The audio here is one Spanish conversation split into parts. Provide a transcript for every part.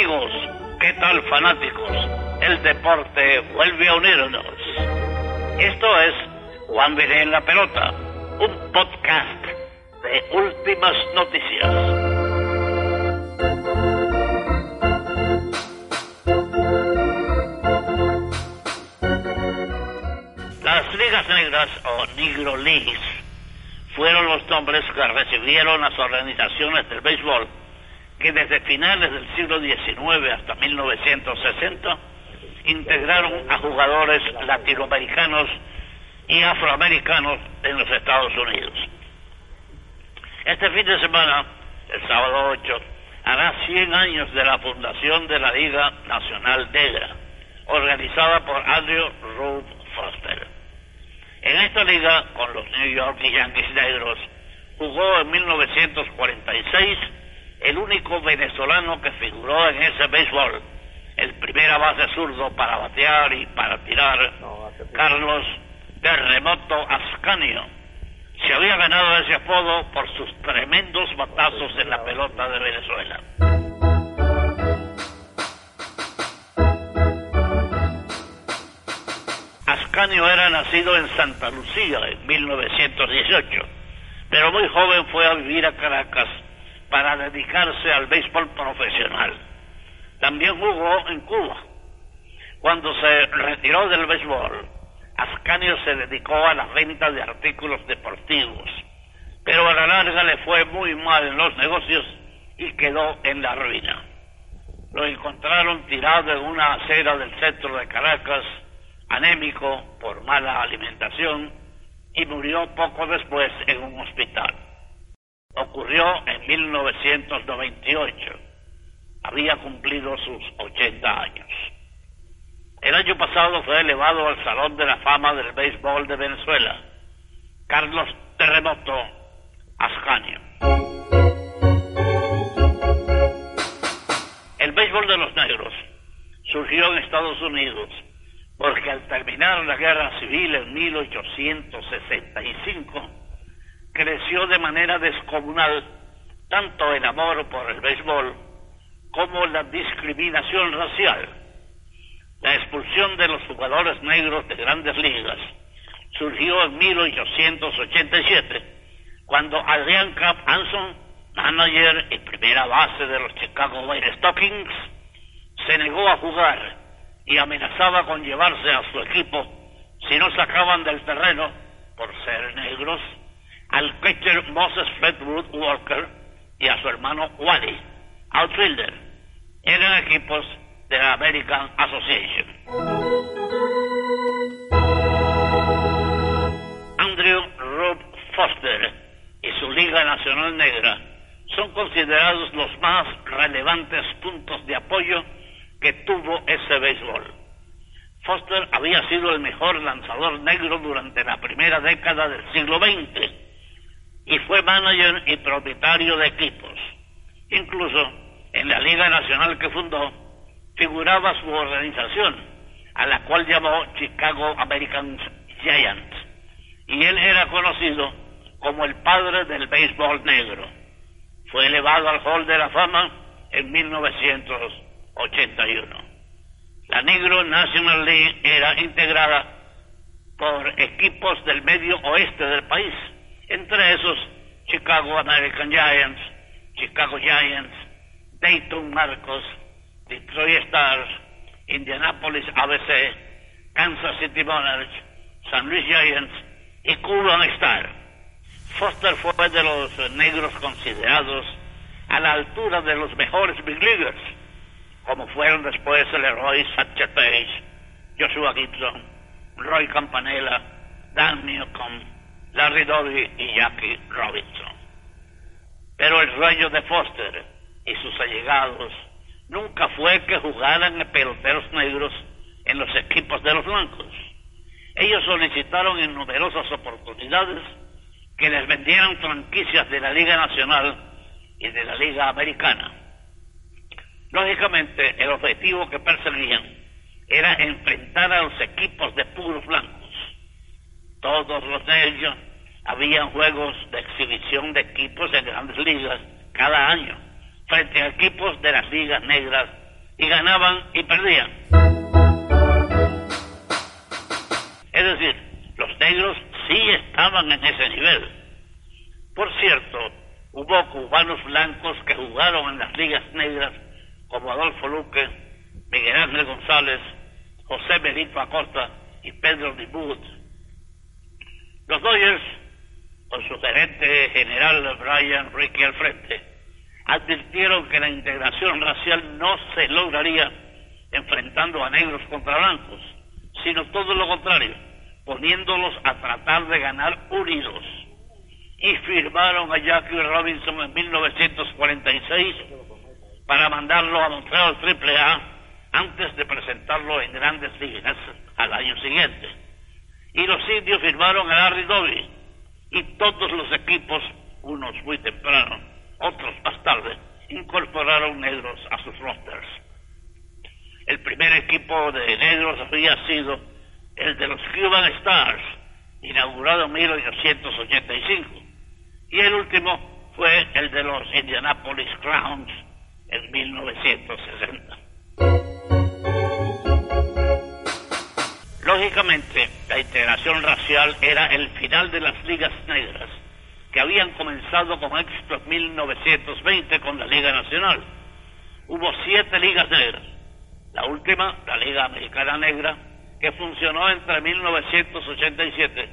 amigos? ¿Qué tal fanáticos? El deporte vuelve a unirnos. Esto es Juan Viene en la Pelota, un podcast de últimas noticias. Las ligas negras o Negro Leagues fueron los nombres que recibieron las organizaciones del béisbol que desde finales del siglo XIX hasta 1960 integraron a jugadores latinoamericanos y afroamericanos en los Estados Unidos. Este fin de semana, el sábado 8, hará 100 años de la fundación de la Liga Nacional Negra, organizada por Andrew Ruth Foster. En esta liga, con los New York Yankees negros, jugó en 1946 el único venezolano que figuró en ese béisbol, el primera base zurdo para batear y para tirar, Carlos Terremoto Ascanio. Se había ganado ese apodo por sus tremendos batazos en la pelota de Venezuela. Ascanio era nacido en Santa Lucía en 1918, pero muy joven fue a vivir a Caracas para dedicarse al béisbol profesional. También jugó en Cuba. Cuando se retiró del béisbol, Ascanio se dedicó a la venta de artículos deportivos, pero a la larga le fue muy mal en los negocios y quedó en la ruina. Lo encontraron tirado en una acera del centro de Caracas, anémico por mala alimentación, y murió poco después en un hospital. Ocurrió en 1998. Había cumplido sus 80 años. El año pasado fue elevado al Salón de la Fama del Béisbol de Venezuela, Carlos Terremoto Ascanio. El béisbol de los negros surgió en Estados Unidos porque al terminar la guerra civil en 1865, creció de manera descomunal tanto el amor por el béisbol como la discriminación racial. La expulsión de los jugadores negros de grandes ligas surgió en 1887, cuando Adrian Cap Anson, manager y primera base de los Chicago White Stockings, se negó a jugar y amenazaba con llevarse a su equipo si no sacaban del terreno por ser negros al pitcher Moses Fredwood Walker y a su hermano Wally, outfielder. Eran equipos de la American Association. Andrew Rob Foster y su Liga Nacional Negra son considerados los más relevantes puntos de apoyo que tuvo ese béisbol. Foster había sido el mejor lanzador negro durante la primera década del siglo XX y fue manager y propietario de equipos. Incluso en la Liga Nacional que fundó figuraba su organización, a la cual llamó Chicago American Giants, y él era conocido como el padre del béisbol negro. Fue elevado al Hall de la Fama en 1981. La Negro National League era integrada por equipos del medio oeste del país entre esos Chicago American Giants, Chicago Giants, Dayton Marcos, Detroit Stars, Indianapolis ABC, Kansas City Monarchs, San Luis Giants y Cuban Star. Foster fue de los negros considerados a la altura de los mejores big leaguers, como fueron después Leroy Satcher Page, Joshua Gibson, Roy Campanella, Dan Newcomb, Larry Doby y Jackie Robinson. Pero el sueño de Foster y sus allegados nunca fue que jugaran peloteros negros en los equipos de los blancos. Ellos solicitaron en numerosas oportunidades que les vendieran franquicias de la Liga Nacional y de la Liga Americana. Lógicamente, el objetivo que perseguían era enfrentar a los equipos de puros blancos todos los de ellos, habían juegos de exhibición de equipos en grandes ligas cada año, frente a equipos de las ligas negras y ganaban y perdían. Es decir, los negros sí estaban en ese nivel. Por cierto, hubo cubanos blancos que jugaron en las ligas negras como Adolfo Luque, Miguel Ángel González, José Benito Acosta y Pedro Dibut. Los Dodgers, con su gerente general Brian Ricky al frente, advirtieron que la integración racial no se lograría enfrentando a negros contra blancos, sino todo lo contrario, poniéndolos a tratar de ganar unidos. Y firmaron a Jackie Robinson en 1946 para mandarlo a Montreal AAA antes de presentarlo en grandes ligas al año siguiente. Y los indios firmaron a Larry Doby y todos los equipos, unos muy temprano, otros más tarde, incorporaron negros a sus rosters. El primer equipo de negros había sido el de los Cuban Stars, inaugurado en 1885, y el último fue el de los Indianapolis Crowns en 1960. Lógicamente, la integración racial era el final de las ligas negras, que habían comenzado con éxito en 1920 con la Liga Nacional. Hubo siete ligas negras. La última, la Liga Americana Negra, que funcionó entre 1987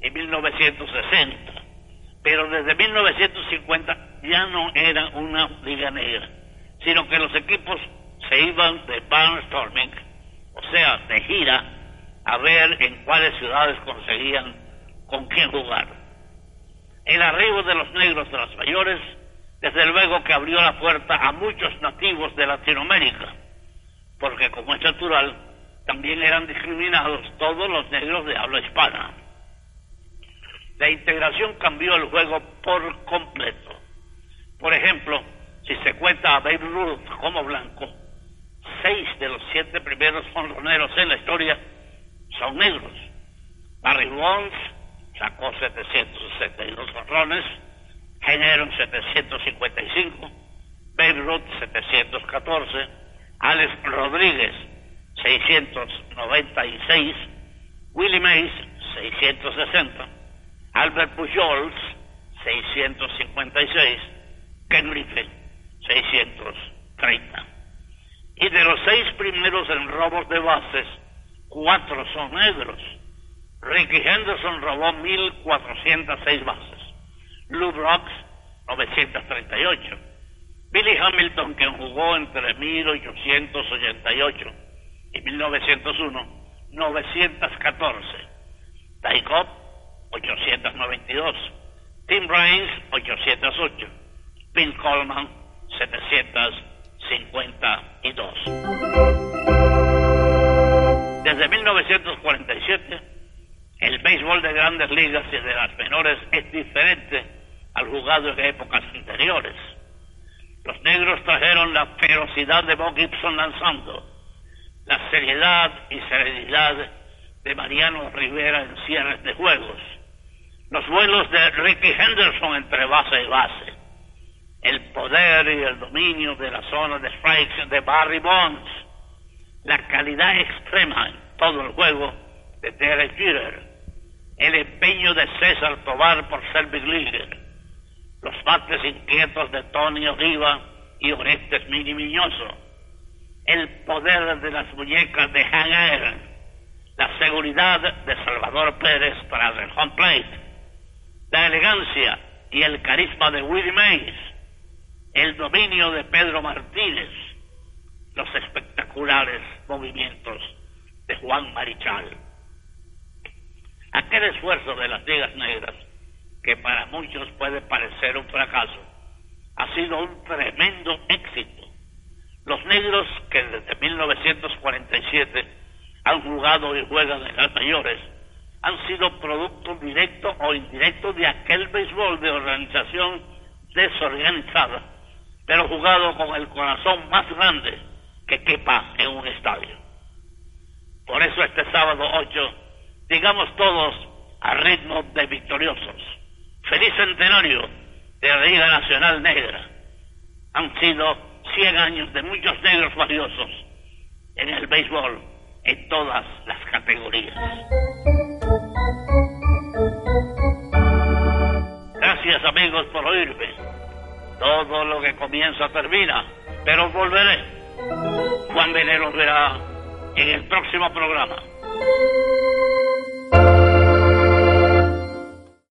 y 1960. Pero desde 1950 ya no era una liga negra, sino que los equipos se iban de barnstorming, o sea, de gira, a ver en cuáles ciudades conseguían con quién jugar. El arribo de los negros de las mayores, desde luego que abrió la puerta a muchos nativos de Latinoamérica, porque como es natural, también eran discriminados todos los negros de habla hispana. La integración cambió el juego por completo. Por ejemplo, si se cuenta a Babe Ruth como blanco, seis de los siete primeros honroneros en la historia son negros. Barry Bonds sacó 762 honrones, Henry 755, Babe Ruth 714, Alex Rodríguez 696, Willie Mays 660, Albert Pujols 656, Ken Griffey 630. Y de los seis primeros en robos de bases, cuatro son negros. Ricky Henderson robó 1.406 bases. Lou Brooks, 938. Billy Hamilton, quien jugó entre 1888 y 1901, 914. Ty Cobb, 892. Tim Raines, 808. Bill Coleman, 752. Desde 1947, el béisbol de grandes ligas y de las menores es diferente al jugado en épocas anteriores. Los negros trajeron la ferocidad de Bob Gibson lanzando, la seriedad y serenidad de Mariano Rivera en cierres de juegos, los vuelos de Ricky Henderson entre base y base, el poder y el dominio de la zona de strikes de Barry Bonds, la calidad extrema todo el juego de Derek Jeter, el empeño de César Tobar por ser Big Leaguer, los bates inquietos de Tony Oliva y Orestes Mini Miñoso, el poder de las muñecas de Hank la seguridad de Salvador Pérez para el home plate, la elegancia y el carisma de Willie Mays, el dominio de Pedro Martínez, los espectaculares movimientos de Juan Marichal. Aquel esfuerzo de las ligas negras, que para muchos puede parecer un fracaso, ha sido un tremendo éxito. Los negros que desde 1947 han jugado y juegan en las mayores han sido producto directo o indirecto de aquel béisbol de organización desorganizada, pero jugado con el corazón más grande que quepa en un estadio. Por eso este sábado 8, digamos todos a ritmo de victoriosos. Feliz centenario de la Liga Nacional Negra. Han sido 100 años de muchos negros valiosos en el béisbol en todas las categorías. Gracias amigos por oírme. Todo lo que comienza termina, pero volveré. Juan Veneros verá en el próximo programa.